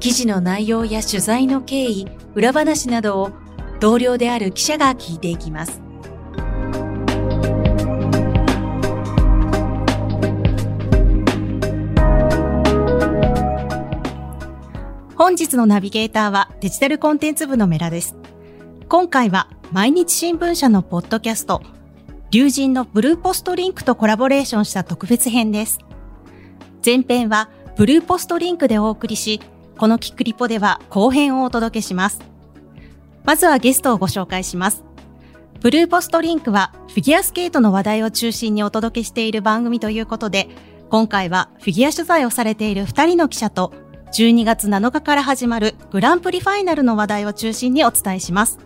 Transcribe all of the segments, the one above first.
記事の内容や取材の経緯、裏話などを同僚である記者が聞いていきます。本日のナビゲーターはデジタルコンテンツ部のメラです。今回は毎日新聞社のポッドキャスト、龍神のブルーポストリンクとコラボレーションした特別編です。前編はブルーポストリンクでお送りし、このキックリポでは後編をお届けします。まずはゲストをご紹介します。ブルーポストリンクはフィギュアスケートの話題を中心にお届けしている番組ということで、今回はフィギュア取材をされている2人の記者と12月7日から始まるグランプリファイナルの話題を中心にお伝えします。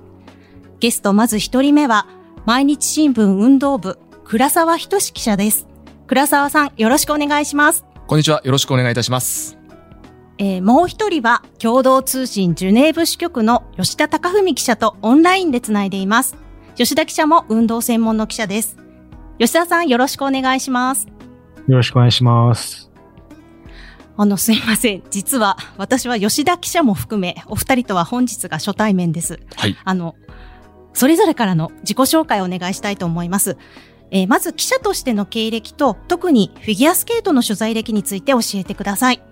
ゲストまず1人目は毎日新聞運動部倉沢仁記者です。倉沢さんよろしくお願いします。こんにちは。よろしくお願いいたします。えー、もう一人は共同通信ジュネーブ支局の吉田隆文記者とオンラインでつないでいます。吉田記者も運動専門の記者です。吉田さんよろしくお願いします。よろしくお願いします。あの、すいません。実は、私は吉田記者も含め、お二人とは本日が初対面です。はい。あの、それぞれからの自己紹介をお願いしたいと思います。えー、まず記者としての経歴と、特にフィギュアスケートの取材歴について教えてください。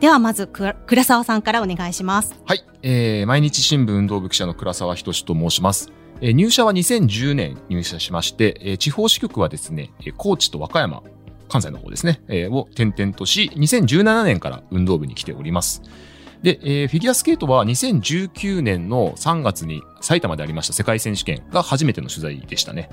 ではまず倉沢さんからお願いします。はい、えー、毎日新聞運動部記者の倉沢仁と申します。えー、入社は2010年入社しまして、えー、地方支局はですね、高知と和歌山、関西の方ですね、えー、を転々とし、2017年から運動部に来ております。で、えー、フィギュアスケートは2019年の3月に埼玉でありました世界選手権が初めての取材でしたね。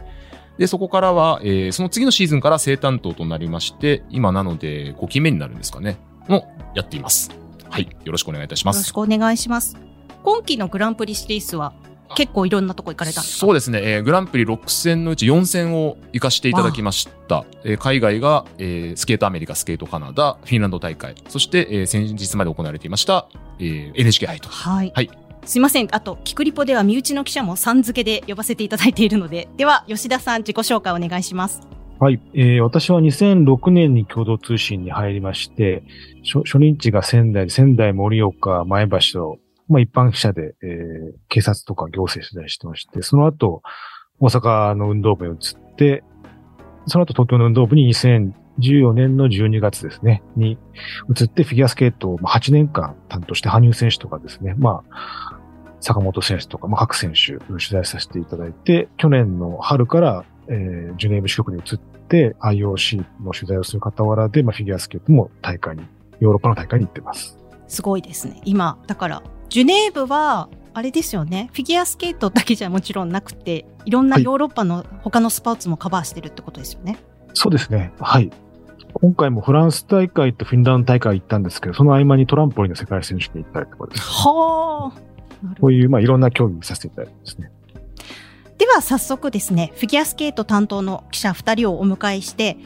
で、そこからは、えー、その次のシーズンから正担当となりまして、今なので5期目になるんですかね。のやっています。はい。よろしくお願いいたします。よろしくお願いします。今期のグランプリシリーズは結構いろんなとこ行かれたんですか？そうですね、えー、グランプリ6戦のうち4戦を行かしていただきました。えー、海外が、えー、スケートアメリカ、スケートカナダ、フィンランド大会、そして、えー、先日まで行われていました、えー、NHK 杯と。はい。はい。すいません。あと、キクリポでは身内の記者もさん付けで呼ばせていただいているので、では、吉田さん、自己紹介お願いします。はい。えー、私は2006年に共同通信に入りまして、初初任地が仙台、仙台、盛岡、前橋と、まあ一般記者で、えー、警察とか行政取材してまして、その後、大阪の運動部に移って、その後東京の運動部に2014年の12月ですね、に移ってフィギュアスケートを8年間担当して羽生選手とかですね、まあ、坂本選手とか、まあ、各選手取材させていただいて、去年の春からえー、ジュネーブ支局に移って IOC の取材をする傍らで、まあ、フィギュアスケートも大会に、ヨーロッパの大会に行ってます。すごいですね。今、だから、ジュネーブは、あれですよね。フィギュアスケートだけじゃもちろんなくて、いろんなヨーロッパの他のスポーツもカバーしてるってことですよね。はい、そうですね。はい。今回もフランス大会とフィンランド大会行ったんですけど、その合間にトランポリンの世界選手権行ったりとかです、はあ。こういう、まあ、いろんな競技させていただいてますね。では早速ですね、フィギュアスケート担当の記者2人をお迎えして、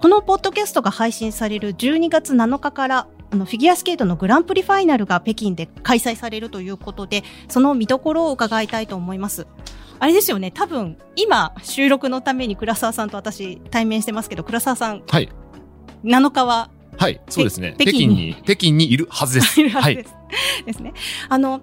このポッドキャストが配信される12月7日からあのフィギュアスケートのグランプリファイナルが北京で開催されるということで、その見どころを伺いたいと思います。あれですよね、多分今収録のために倉沢さんと私対面してますけど、倉沢さん、はい、7日ははい、そうですね。北京に、北京にいるはずです。いるはずです。はい、ですね。あの、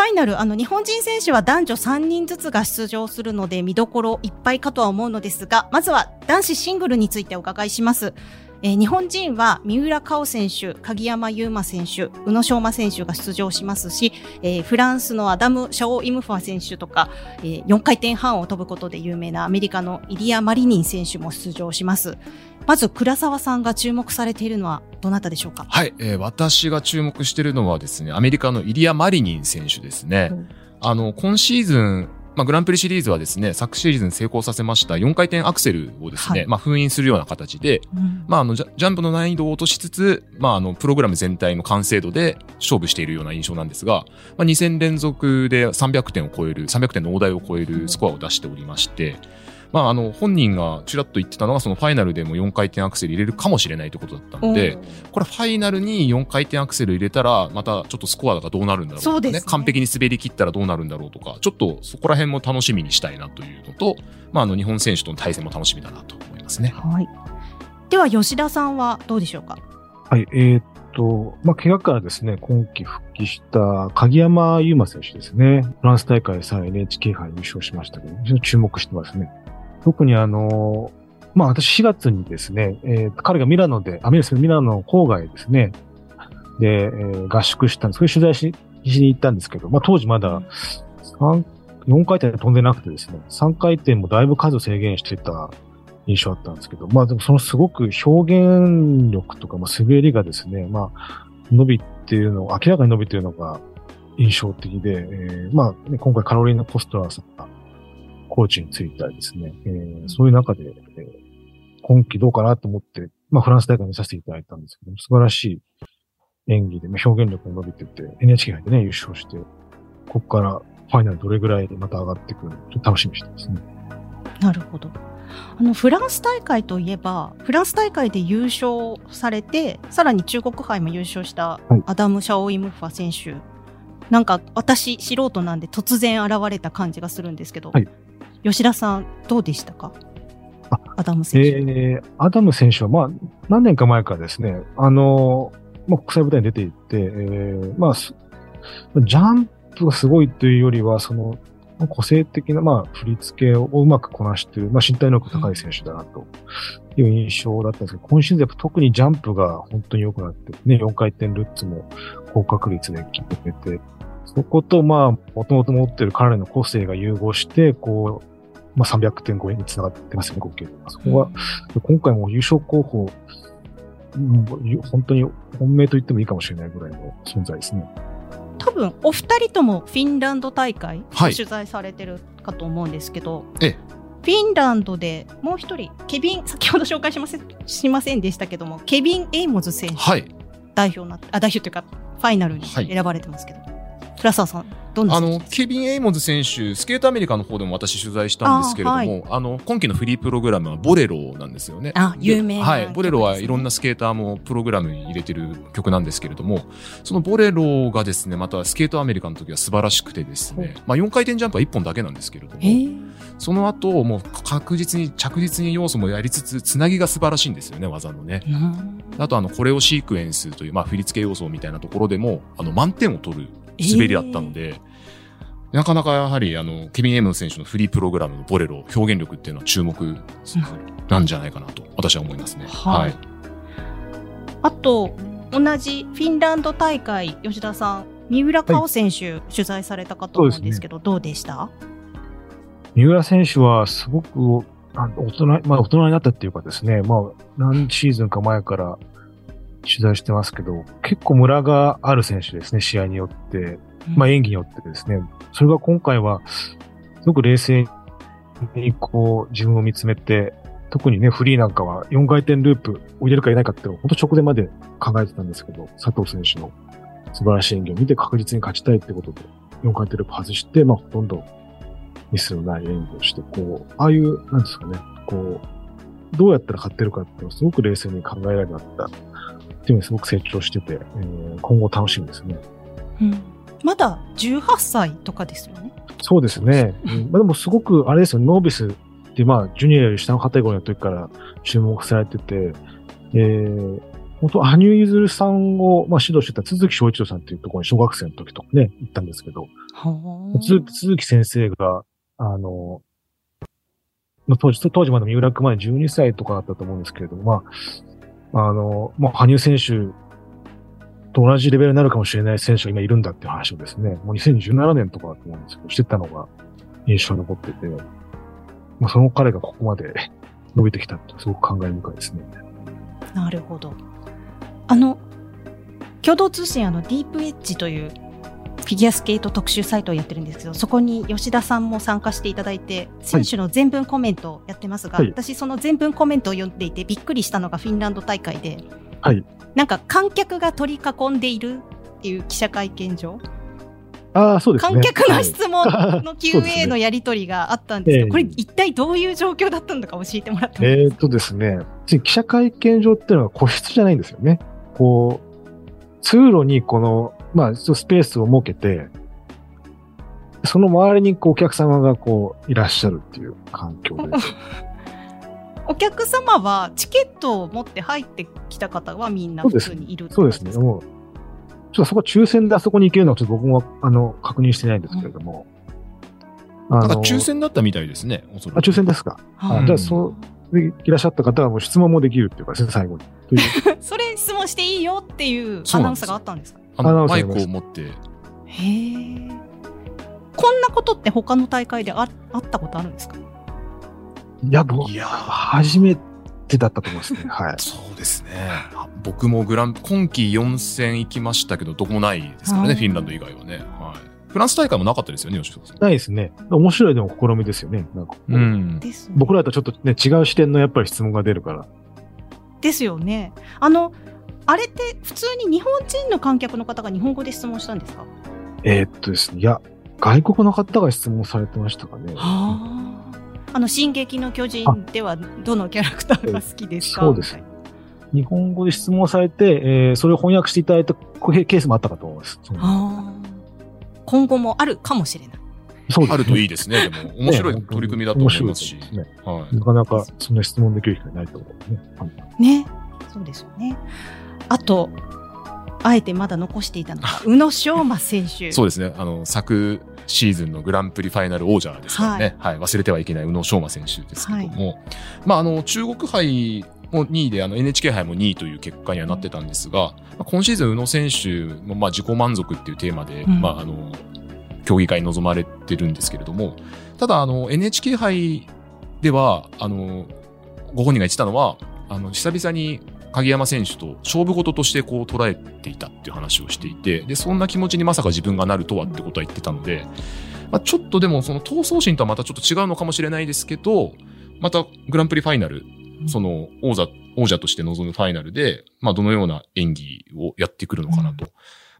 ファイナル、あの、日本人選手は男女3人ずつが出場するので、見どころいっぱいかとは思うのですが、まずは男子シングルについてお伺いします。えー、日本人は三浦佳生選手、鍵山優真選手、宇野昌磨選手が出場しますし、えー、フランスのアダム・シャオ・イムファ選手とか、えー、4回転半を飛ぶことで有名なアメリカのイリア・マリニン選手も出場します。まず倉沢さんが注目されているのはどなたでしょうか？はい、えー、私が注目しているのはですね、アメリカのイリア・マリニン選手ですね。うん、あの、今シーズン、まあ、グランプリシリーズはですね、昨シーズン成功させました4回転アクセルをですね、はい。まあ、封印するような形で、うん。まあ、あのジャ、ジャンプの難易度を落としつつ、まあ、あの、プログラム全体の完成度で勝負しているような印象なんですが、まあ、2戦連続で300点を超える、300点の大台を超えるスコアを出しておりまして、まあ、あの、本人がちらっと言ってたのが、そのファイナルでも4回転アクセル入れるかもしれないということだったので、これファイナルに4回転アクセル入れたら、またちょっとスコアがどうなるんだろうとかそうですね完璧に滑り切ったらどうなるんだろうとか、ちょっとそこら辺も楽しみにしたいなというのと、まあ、あの、日本選手との対戦も楽しみだなと思いますね。はい。では、吉田さんはどうでしょうか？はい、えーっと、まあ、怪我からですね、今季復帰した鍵山優真選手ですね。フランス大会さ NHK 杯優勝しましたけど、非常に注目してますね。特にあの、まあ、私4月にですね、えー彼がミラノで、あ、ミラノミラノの郊外ですね、で、えー合宿したんです。それ取材ししに行ったんですけど、まあ、当時まだ3、4回転飛んでなくてですね、3回転もだいぶ数制限してた印象あったんですけど、まあでもそのすごく表現力とか、まあ、滑りがですね、まあ、伸びているの、明らかに伸びているのが印象的で、えーまあ、ね、今回カロリーナ・ポストラーさんがコーチについたりですね、えーそういう中で、えー今季どうかなと思って、まあフランス大会見させていただいたんですけど、素晴らしい演技で、まあ、表現力も伸びてて、NHK 杯でね、優勝して、ここからファイナルどれぐらいまた上がってくるのちょっと楽しみにしてますね。なるほど。あのフランス大会といえばフランス大会で優勝されてさらに中国杯も優勝したはいアダム・シャオイムファ選手、なんか私素人なんで突然現れた感じがするんですけど、はい吉田さんどうでしたか？あアダム選手、えー、アダム選手は、まあ、何年か前からですね、あの、まあ、国際舞台に出ていって、えー、まあ、すジャンプがすごいというよりは、その、個性的な、まあ、振り付けをうまくこなしている、まあ、身体能力高い選手だな、という印象だったんですけど、今シーズンやっぱ特にジャンプが本当に良くなって、ね、4回転ルッツも高確率で決めて、そこと、まあ、もともと持ってる彼の個性が融合して、こう、まあ、300点超えにつながってますよね、合計で。そこは、今回も優勝候補、うん本当に本命と言ってもいいかもしれないぐらいの存在ですね。多分お二人ともフィンランド大会はい取材されてるかと思うんですけど、ええフィンランドでもう一人ケビン先ほど紹介しませんしませんでしたけどもケビン・エイモズ選手はい。代表なあ代表というかファイナルにはい選ばれてますけど、倉沢さんあのケビン・エイモズ選手、スケートアメリカの方でも私取材したんですけれども、あ,、あはい。の今季のフリープログラムはボレロなんですよね。あで有名なはい、ボレロはいろんなスケーターもプログラムに入れてる曲なんですけれども、そのボレロがですね、またスケートアメリカの時は素晴らしくてですね、まあ4回転ジャンプは1本だけなんですけれども、えー。その後もう確実に着実に要素もやりつつ、つなぎが素晴らしいんですよね、技のね。うん。あとあの、コレオシークエンスという、まあ、振り付け要素みたいなところでも、あの、満点を取る滑りだったので、なかなかやはり、あの、ケビン・エイモズ選手のフリープログラムのボレロ、表現力っていうのは注目なんじゃないかなと、私は思いますね。はい。あと同じフィンランド大会吉田さん三浦佳生選手、取材されたかと思うんですけどどうでした？三浦選手はすごくあ大人、まあ大人になったっていうかですね、まあ何シーズンか前から取材してますけど、結構ムラがある選手ですね、試合によって。まあ演技によってですね。それが今回は、すごく冷静にこう自分を見つめて、特にね、フリーなんかは4回転ループを入れるか入れないかっていうのを本当直前まで考えてたんですけど、佐藤選手の素晴らしい演技を見て確実に勝ちたいってことで、4回転ループ外して、まあほとんどミスのない演技をして、こう、ああいう、なんですかね、こう、どうやったら勝ってるかっていうのをすごく冷静に考えられるようになったっていうのにすごく成長してて、えー今後楽しみですね。うん。まだ18歳とかですよね。そうですね。うん。まあ、でもすごく、あれですよ、ノービスって、まあ、ジュニアより下のカテゴリーの時から注目されてて、えー、本当、羽生結弦さんを、まあ、指導してた鈴木翔一郎さんっていうところに小学生の時とかね、行ったんですけど、鈴鈴木先生が、あの、まあ当時、当時まだ三浦君まで12歳とかだったと思うんですけれども、まあ、あの、まあ、羽生選手と同じレベルになるかもしれない選手が今いるんだっていう話をですね、もう2017年とかだと思うんですけど、してたのが印象に残ってて、まあ、その彼がここまで 伸びてきたってすごく感慨深いですね。なるほどあの共同通信あのディープエッジというフィギュアスケート特集サイトをやってるんですけど、そこに吉田さんも参加していただいて、選手の全文コメントをやってますが、はい私その全文コメントを読んでいてびっくりしたのがフィンランド大会で、はい。なんか観客が取り囲んでいるっていう記者会見場、ああ、そうですね。観客のはい質問の QA ねのやり取りがあったんですけど、ええこれ一体どういう状況だったのか教えてもらってもいいえーっですかとですね、記者会見場っていうのは個室じゃないんですよね。こう、通路にこの、まあ、スペースを設けて、その周りにこうお客様がこういらっしゃるっていう環境で。お客様はチケットを持って入ってきた方はみんな普通にいるってそうですね。もう、ちょっとそこ抽選であそこに行けるのはちょっと僕もあの確認してないんですけれども。あなんかの抽選だったみたいですね、おそらくあ、抽選ですか。はいあじゃあ、そう、でいらっしゃった方はもう質問もできるっていうかですね、最後に。それ質問していいよっていうアナウンスがあったんですか？あのマイクを持って、へえ。こんなことって他の大会でああったことあるんですか？いや、僕、いやー初めてだったと思いますね。はい。そうですね。あ僕もグラン、今季4戦行きましたけど、どこもないですからね、フィンランド以外はね。はい。フランス大会もなかったですよね、吉田さん。ないですね。面白いでも試みですよね。なんかこううん。ですね僕らとちょっとね、違う視点のやっぱり質問が出るから。ですよね。あの、あれって普通に日本人の観客の方が日本語で質問したんですか？えーっとですね、いや、外国の方が質問されてましたかね。はあ。あの、進撃の巨人ではどのキャラクターが好きですか？そうです日本語で質問されて、えーそれを翻訳していただいたケースもあったかと思います。はあ今後もあるかもしれない。そうですねあるといいですね。でも、面白いね取り組みだと思いますしね。はい。なかなかそんな質問できる機会ないと思うね。はいね。そうですよね。あと、あえてまだ残していたのが、宇野昌磨選手。そうですね。あの、昨シーズンのグランプリファイナル王者ですからね。はい。忘れてはいけない宇野昌磨選手ですけども。まあ、あの、中国杯も2位で、あの、NHK 杯も2位という結果にはなってたんですが、まあ今シーズン宇野選手も、まあ、自己満足っていうテーマで、うんまあ、あの、競技会に臨まれてるんですけれども、ただ、あの、NHK 杯では、あの、ご本人が言ってたのは、あの、久々に鍵山選手と勝負事としてこう捉えていたっていう話をしていて、で、そんな気持ちにまさか自分がなるとはってことは言ってたので、まあ、ちょっとでもその闘争心とはまたちょっと違うのかもしれないですけど、またグランプリファイナル、その王座、王者として臨むファイナルで、まあどのような演技をやってくるのかなと。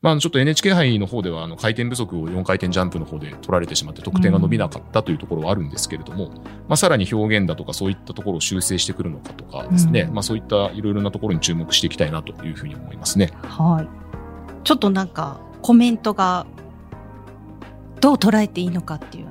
まあちょっと NHK 杯の方ではあの回転不足を4回転ジャンプの方で取られてしまって得点が伸びなかったというところはあるんですけれども、まあさらに表現だとかそういったところを修正してくるのかとかですね、うんまあそういったいろいろなところに注目していきたいなというふうに思いますね。はい。ちょっとなんか、コメントが、どう捉えていいのかっていう、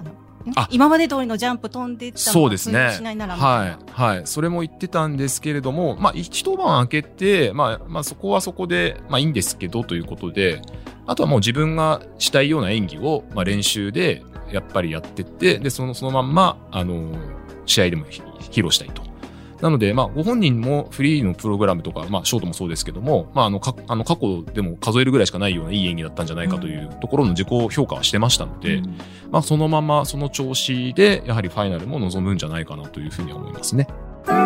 今まで通りのジャンプ飛んでったそうですねしないならはい。はい。それも言ってたんですけれども、まあ、一晩明けて、まあ、まあ、そこはそこで、まあ、いいんですけど、ということで、あとはもう自分がしたいような演技を、まあ、練習で、やっぱりやってって、で、その、そのまんま、あの、試合でもひ披露したいと。なので、まあ、ご本人もフリーのプログラムとか、まあ、ショートもそうですけども、まあ、あの、かあの過去でも数えるぐらいしかないようないい演技だったんじゃないかというところの自己評価はしてましたので、うん。まあ、そのままその調子で、やはりファイナルも望むんじゃないかなというふうには思いますね。共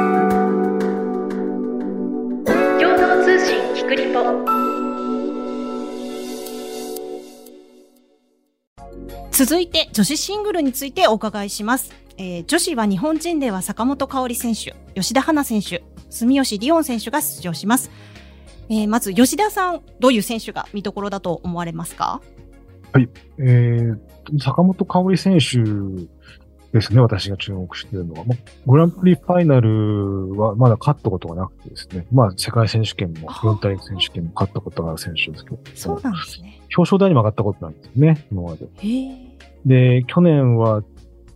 同通信キクリポ。続いて女子シングルについてお伺いします、えー女子は日本人では坂本香織選手吉田花選手住吉りおん選手が出場します、えーまず吉田さんどういう選手が見どころだと思われますか？えー、坂本香織選手ですね、私が注目しているのは。まグランプリファイナルはまだ勝ったことがなくてですね、まあ世界選手権も、あ四大選手権も勝ったことがある選手ですけど、そうなんですね。表彰台にも上がったことないんですね、今まで。で、去年は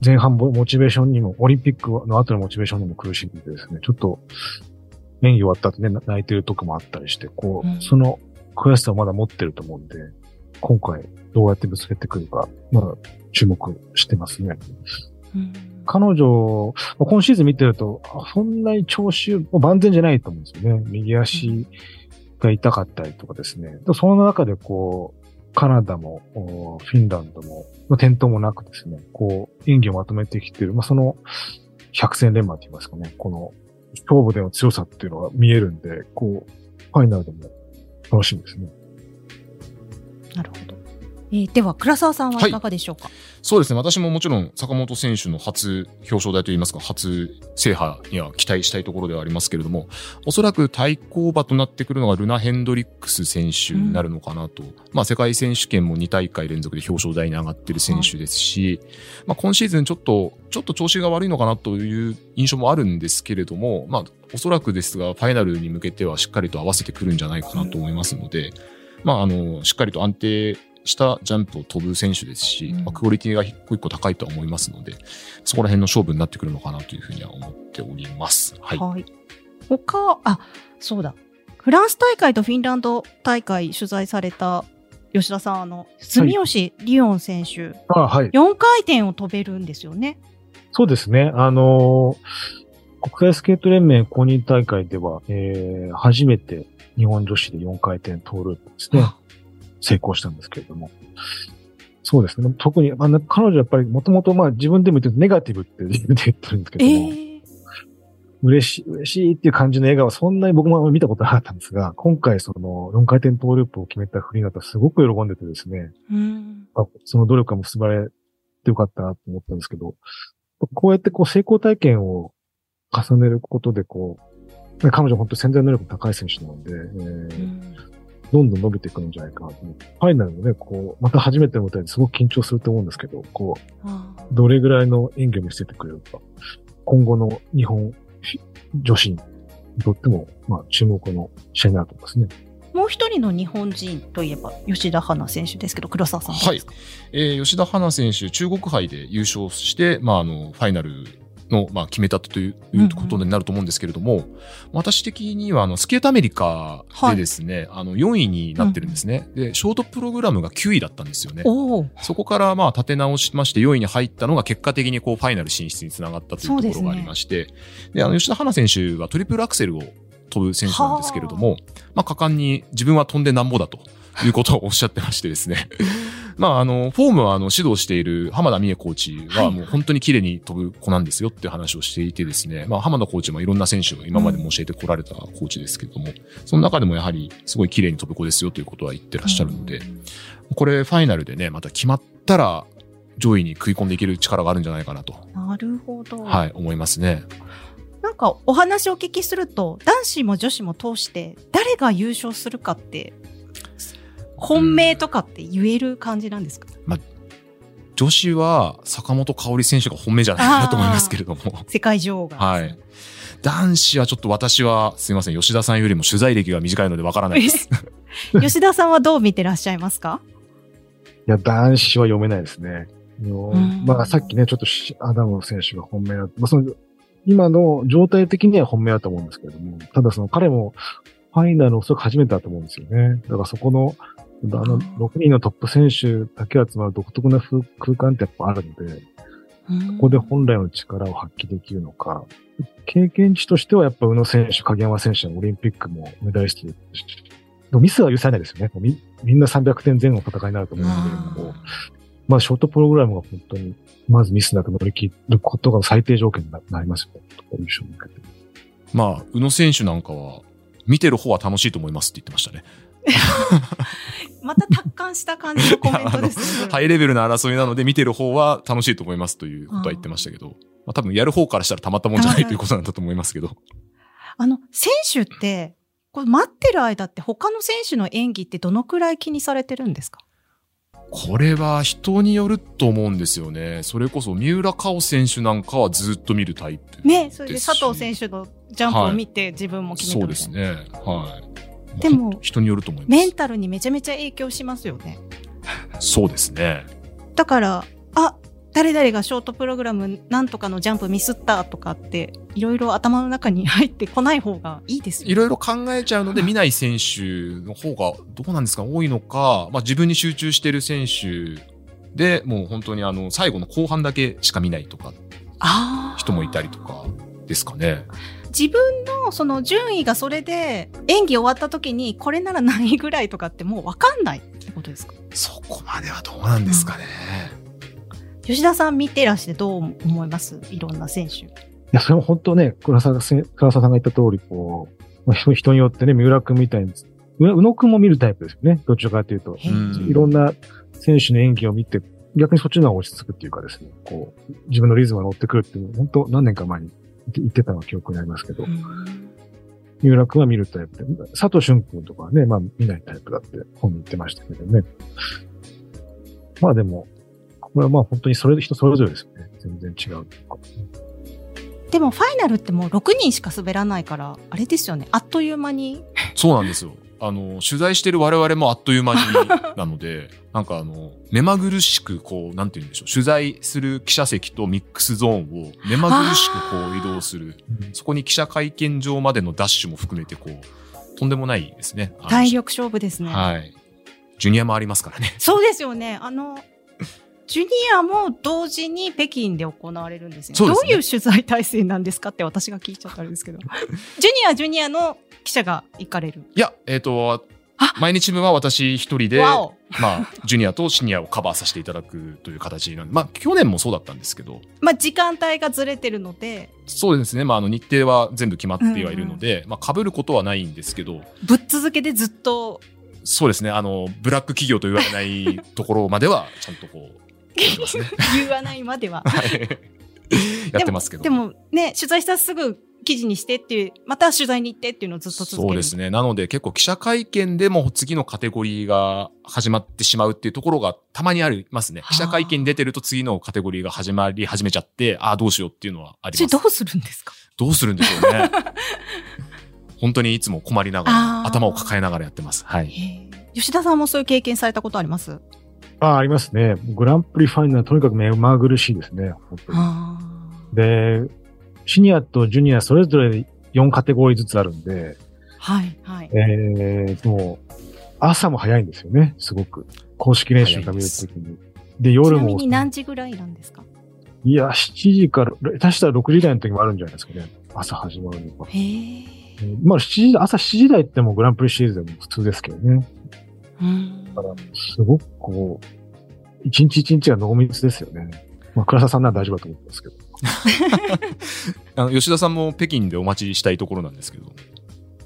前半モモチベーションにも、オリンピックの後のモチベーションにも苦しんでですね、ちょっと演技終わった後ね、な泣いてる時もあったりして、こう、うんその悔しさをまだ持ってると思うんで、今回どうやってぶつけてくるか、まだ注目してますね。うん彼女、まあ今シーズン見てると、あそんなに調子万全じゃないと思うんですよね。右足が痛かったりとかですね。その中でこう、カナダも、フィンランドも、転倒もなくですね、こう、演技をまとめてきている、まあ、その、百戦錬磨と言いますかね、この、勝負での強さっていうのが見えるんで、こう、ファイナルでも楽しみですね。なるほどえーでは、倉沢さんはいかがでしょうか、そうですね。私ももちろん坂本選手の初表彰台といいますか、初制覇には期待したいところではありますけれども、おそらく対抗馬となってくるのがルナ・ヘンドリックス選手になるのかなと。まあ世界選手権も2大会連続で表彰台に上がってる選手ですし、まあ今シーズンちょっと、ちょっと調子が悪いのかなという印象もあるんですけれども、まあおそらくですが、ファイナルに向けてはしっかりと合わせてくるんじゃないかなと思いますので、まああの、しっかりと安定したジャンプを飛ぶ選手ですし、クオリティが一個一個高いとは思いますので、そこら辺の勝負になってくるのかなというふうには思っております。はい。はい。他、あ、そうだ。フランス大会とフィンランド大会取材された吉田さん、あの、住吉リオン選手、あはい。4回転を飛べるんですよね。そうですね。あのー国際スケート連盟公認大会では、えー、初めて日本女子で4回転トーループですね、成功したんですけれども。そうですね。特に、あの、彼女はやっぱりもともとまあ自分でも言ってるネガティブって自分で言ってるんですけえども、ー嬉しい、嬉しいっていう感じの笑顔はそんなに僕も見たことなかったんですが、今回その4回転トーループを決めたフリーナとすごく喜んでてですね、うん。あその努力が結ばれてよかったなと思ったんですけど、こうやってこう成功体験を重ねることでこう、ね彼女は本当に潜在能力の高い選手なので、えーどんどん伸びていくんじゃないかなと思って。ファイナルもね、こう、また初めての舞台ですごく緊張すると思うんですけど、こあう、どれぐらいの演技を見せてくれるか、今後の日本女子にとっても、まあ、注目の試合になると思いますね。ーもう一人の日本人といえば吉田花選手ですけど、黒沢さんどうですか、えー吉田花選手、中国杯で優勝して、まあ、あの、ファイナルの、まあ、決めたといううんうんことになると思うんですけれども、私的には、あの、スケートアメリカでですね、あの、4位になってるんですね。で、ショートプログラムが9位だったんですよね。そこからまあ立て直しまして4位に入ったのが結果的にこうファイナル進出につながったというところがありまして、であの吉田花選手はトリプルアクセルを飛ぶ選手なんですけれども、まあ果敢に自分は飛んでなんぼだということをおっしゃってましてですね。まああの、フォームはあの指導している浜田美恵コーチはもう本当に綺麗に飛ぶ子なんですよっていう話をしていてですね、まあ浜田コーチもいろんな選手を今までも教えてこられたコーチですけれども、その中でもやはりすごい綺麗に飛ぶ子ですよということは言ってらっしゃるので、これファイナルでね、また決まったら上位に食い込んでいける力があるんじゃないかなと、なるほど。はい、思いますね。なんかお話をお聞きすると、男子も女子も通して、誰が優勝するかって、本命とかって言える感じなんですか、女子は坂本香織選手が本命じゃないかなと思いますけれども。世界女王が。はい。男子はちょっと私は、すいません、吉田さんよりも取材歴が短いのでわからないです。吉田さんはどう見てらっしゃいますか？いや、男子は読めないですね。まあ、さっきね、ちょっとしアダム選手が本命だまあ、その、今の状態的には本命だと思うんですけれども、ただその彼もファイナルをおそらく初めてだと思うんですよね。だからそこの、あの、6人のトップ選手だけ集まる独特な風空間ってやっぱあるので、ここで本来の力を発揮できるのか、経験値としてはやっぱ宇野選手、影山選手のオリンピックもメダリストですし、ミスは許されないですよね。みみんな300点前後の戦いになると思うので、もうまあ、ショートプログラムが本当に、まずミスなく乗り切ることが最低条件にななりますよね。優勝に向けて。まあ、宇野選手なんかは、見てる方は楽しいと思いますって言ってましたね。また達観した感じのコメントですね。ハイレベルな争いなので見てる方は楽しいと思いますということは言ってましたけど、まあ多分やる方からしたらたまったもんじゃないということなんだと思いますけど。あの、選手って、これ待ってる間って他の選手の演技ってどのくらい気にされてるんですか？これは人によると思うんですよね。それこそ三浦佳生選手なんかはずっと見るタイプ。ね、それで佐藤選手のジャンプを見て自分も決めたみたいな。そうですね。はい。でもまあ人によると思います。メンタルにめちゃめちゃ影響しますよね。そうですね。だから、あ、誰々がショートプログラムなんとかのジャンプミスったとかって、いろいろ頭の中に入ってこない方がいいですよ。いろいろ考えちゃうので見ない選手の方がどうなんですか？多いのか、まあ自分に集中してる選手でもう本当にあの最後の後半だけしか見ないとか人もいたりとかですかね。自分のその順位がそれで演技終わった時にこれなら何位ぐらいとかってもう分かんないってことですか？そこまではどうなんですかね。吉田さん見てらしてどう思います？いろんな選手。いや、それも本当ね、倉沢せ倉沢さんが言った通り、こう、まあ人人によってね、三浦君みたいにう宇野くんも見るタイプですよね。どちらかというと。いろんな選手の演技を見て、逆にそっちの方が落ち着くっていうかですね、こう、自分のリズムが乗ってくるっていうの本当何年か前に言ってたのが記憶になりますけど、うん三浦くんは見るタイプで、佐藤俊くんとかはね、まあ見ないタイプだって本に言ってましたけどね。まあでも、これはまあ本当にそれで人それぞれですよね。全然違う。でもファイナルってもう6人しか滑らないから、あれですよね。あっという間に。そうなんですよ。あの、取材してる我々もあっという間に なので、なんかあの、目まぐるしくこう、なんて言うんでしょう、取材する記者席とミックスゾーンを目まぐるしくこう移動する。そこに記者会見場までのダッシュも含めてこう、とんでもないですね。体力勝負ですね。はい。ジュニアもありますからね。そうですよね。あの、ジュニアも同時に北京で行われるんですよ、そうですね。どういう取材体制なんですかって私が聞いちゃったんですけど。ジュニア、ジュニアの記者が行かれる。いや、えっ、とあ、毎日分は私一人で、まあ、ジュニアとシニアをカバーさせていただくという形なんで、まあ、去年もそうだったんですけど、まあ、時間帯がずれてるので、そうですね、まあ、あの日程は全部決まってはいるので、まあ、被ることはないんですけど、ぶっ続けでずっと、そうですね、あの、ブラック企業と言われないところまでは、ちゃんとこう、ますね。言わないまでは。はいやってますけど。でもね、取材したらすぐ記事にしてっていう、また取材に行ってっていうのをずっと続ける。そうですね。なので結構記者会見でも次のカテゴリーが始まってしまうっていうところがたまにありますねは。あ記者会見に出てると次のカテゴリーが始まり始めちゃって、ああ、どうしようっていうのはあります。どうするんですか？どうするんでしょうね。本当にいつも困りながあら、ー頭を抱えながらやってます。はい。吉田さんもそういう経験されたことあります？ああ、ありますね。グランプリファイナルとにかく目まぐるしいですね。本当にあで、シニアとジュニアそれぞれ4カテゴリーずつあるんで、はい、はい。えー、もう、朝も早いんですよね、すごく。公式練習が見るときに。で、ち夜もなみに、何時ぐらいなんですか？いや、7時から、下手したら6時台の時もあるんじゃないですかね。朝始まるのが。へえ。えーまあ、7時、朝7時台ってもうグランプリシリーズでも普通ですけどね。うんだから、すごくこう、一日一日が濃密ですよね。まあ、倉沢さんなら大丈夫だと思ってますけど。あの吉田さんも北京でお待ちしたいところなんですけど。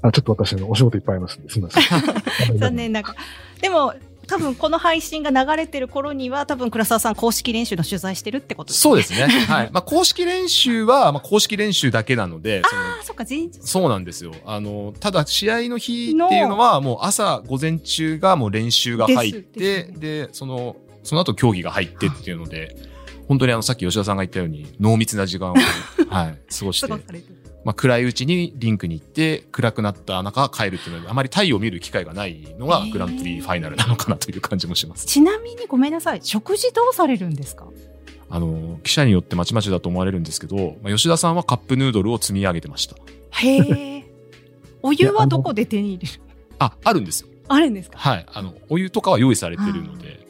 あちょっと私のお仕事いっぱいありますんで、すみません。残念ながら。でも、多分この配信が流れてる頃には、多分倉沢さん公式練習の取材してるってことですね。そうですね。はい。まあ、公式練習は、まあ、公式練習だけなので、ああ、そっか、前日。そうなんですよ。あの、ただ試合の日っていうのはもう朝午前中がもう練習が入って、ですでその、その後競技が入ってっていうので、本当にあの、さっき吉田さんが言ったように濃密な時間を、はい、過ごして過ご、されてる。まあ、暗いうちにリンクに行って、暗くなった中帰るっていうので、あまり太陽を見る機会がないのがグランプリファイナルなのかなという感じもします。ちなみにごめんなさい。食事どうされるんですか？あの、記者によってまちまちだと思われるんですけど、まあ、吉田さんはカップヌードルを積み上げてました。へえ。お湯はどこで手に入れる？あ、あるんですよ。あるんですか？はい。あの、お湯とかは用意されてるので、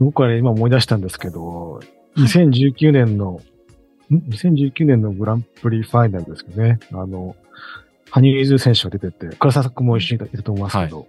僕はね、今思い出したんですけど、2019年の、ん ?2019 年のグランプリファイナルですけどね。あの、羽生結弦選手が出てて、倉沢君も一緒にいたと思いますけど、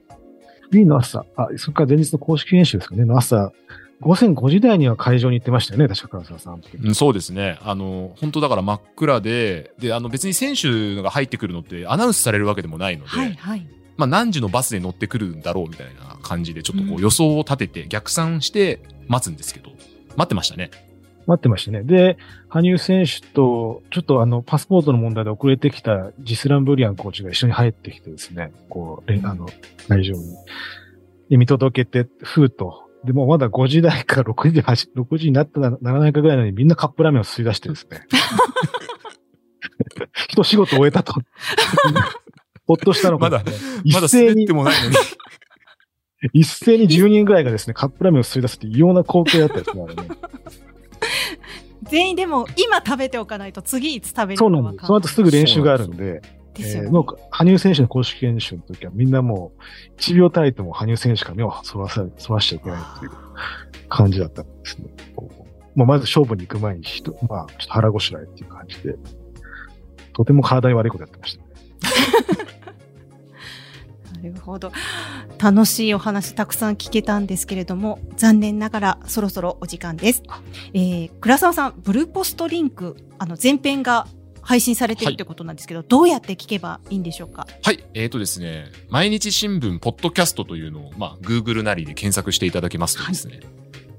フリーの朝、あ、それから前日の公式練習ですかね、の朝、午前5時台には会場に行ってましたよね、確か倉沢さん。うん、そうですね。あの、本当だから真っ暗で、で、あの別に選手が入ってくるのってアナウンスされるわけでもないので、はい、はい。まあ何時のバスで乗ってくるんだろうみたいな感じで、ちょっとこうんう予想を立てて逆算して待つんですけど、待ってましたね。待ってましたね。で、羽生選手と、ちょっとあの、パスポートの問題で遅れてきたジスラン・ブリアンコーチが一緒に入ってきてですね、こう、れあの、会場に。で、見届けて、ふうと。で、もうまだ5時台か6時、8 6時になったなならないかぐらいなのにみんなカップラーメンを吸い出してですね。一仕事終えたと。ほっとしたのか、まだ一まだ斉に滑って、もないのに。一斉に10人ぐらいがですね、カップラーメンを吸い出すって異様な光景だったですね、あれね。全員でも今食べておかないと次いつ食べるそうなんです。その後すぐ練習があるんで、でね。えーもう羽生選手の公式練習の時はみんなもう1秒たりとも羽生選手から目をそらさ、そらしちゃいけないっていう感じだったんですね。まあ、まず勝負に行く前に人、まあ、ちょっと腹ごしらえっていう感じで、とても体に悪いことやってましたね。なるほど。楽しいお話たくさん聞けたんですけれども、残念ながらそろそろお時間です。えー、倉沢さん、ブルーポストリンク、あの、前編が配信されてるってことなんですけど、どうやって聞けばいいんでしょうか？はい。えっ、とですね、毎日新聞ポッドキャストというのを、まあ、Google なりで検索していただけますとですね、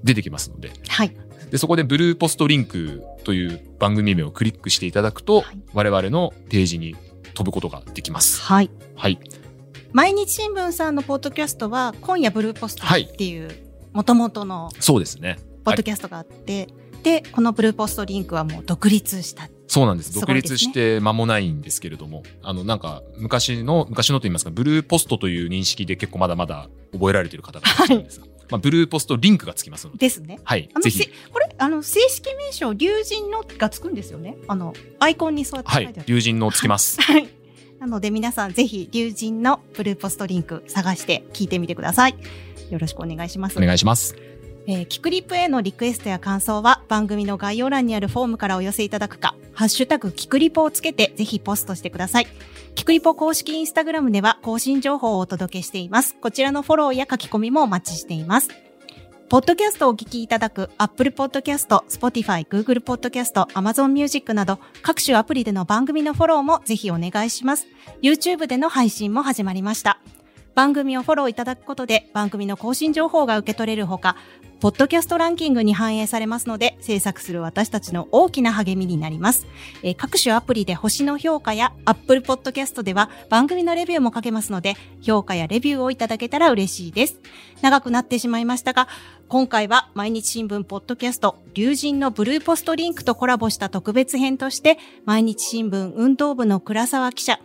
出てきますので、はい。で、そこでブルーポストリンクという番組名をクリックしていただくと、はい我々のページに飛ぶことができます。はい。はい。毎日新聞さんのポッドキャストは、今夜ブルーポストっていう、もともとのそうですね。ポッドキャストがあって、で、このブルーポストリンクはもう独立した。そうなんです。独立して間もないんですけれども、あの、なんか、昔の、昔のと言いますか、ブルーポストという認識で結構まだまだ覚えられている方がいるんですが、まあ、ブルーポストリンクがつきますので、ですね。はいあ。のぜひせ、これ、あの、正式名称、龍神のがつくんですよね。あの、アイコンにそうやってはい書いてあ。る。友人のつきます。はい。なので皆さんぜひ、龍神のブルーポストリンク探して聞いてみてください。よろしくお願いします。お願いします。えーキクリップへのリクエストや感想は番組の概要欄にあるフォームからお寄せいただくか、ハッシュタグキクリポをつけてぜひポストしてください。キクリポ公式インスタグラムでは更新情報をお届けしています。こちらのフォローや書き込みもお待ちしています。ポッドキャストをお聞きいただく Apple Podcast、Spotify、Google Podcast、Amazon Music など各種アプリでの番組のフォローもぜひお願いします。YouTube での配信も始まりました。番組をフォローいただくことで番組の更新情報が受け取れるほか、ポッドキャストランキングに反映されますので、制作する私たちの大きな励みになります。えー各種アプリで星の評価や Apple Podcast では番組のレビューも書けますので、評価やレビューをいただけたら嬉しいです。長くなってしまいましたが、今回は毎日新聞ポッドキャスト、龍神のブルーポストリンクとコラボした特別編として、毎日新聞運動部の倉沢記者、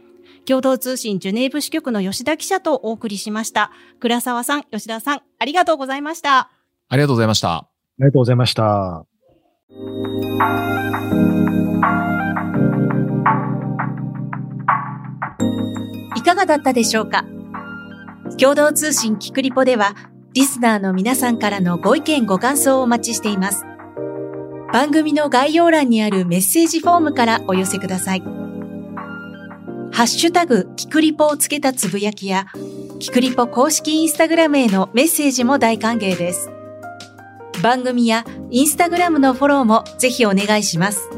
共同通信ジュネーブ支局の吉田記者とお送りしました。倉沢さん、吉田さん、ありがとうございました。ありがとうございました。ありがとうございました。いかがだったでしょうか？共同通信キクリポでは、リスナーの皆さんからのご意見ご感想をお待ちしています。番組の概要欄にあるメッセージフォームからお寄せください。ハッシュタグキクリポをつけたつぶやきや、キクリポ公式インスタグラムへのメッセージも大歓迎です。番組やインスタグラムのフォローもぜひお願いします。